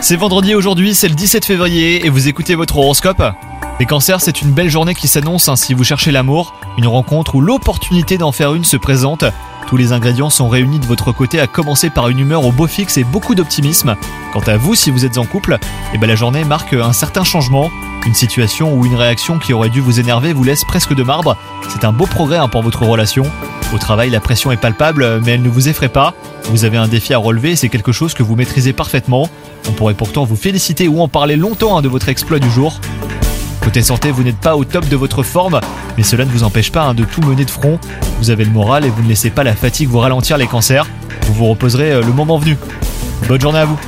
C'est vendredi aujourd'hui, c'est le 17 février et vous écoutez votre horoscope Les cancers, c'est une belle journée qui s'annonce hein, si vous cherchez l'amour, une rencontre ou l'opportunité d'en faire une se présente. Tous les ingrédients sont réunis de votre côté, à commencer par une humeur au beau fixe et beaucoup d'optimisme. Quant à vous, si vous êtes en couple, eh ben la journée marque un certain changement. Une situation ou une réaction qui aurait dû vous énerver vous laisse presque de marbre. C'est un beau progrès hein, pour votre relation. Au travail, la pression est palpable, mais elle ne vous effraie pas. Vous avez un défi à relever c'est quelque chose que vous maîtrisez parfaitement. On pourrait pourtant vous féliciter ou en parler longtemps hein, de votre exploit du jour. Côté santé, vous n'êtes pas au top de votre forme, mais cela ne vous empêche pas hein, de tout mener de front. Vous avez le moral et vous ne laissez pas la fatigue vous ralentir les cancers. Vous vous reposerez euh, le moment venu. Bonne journée à vous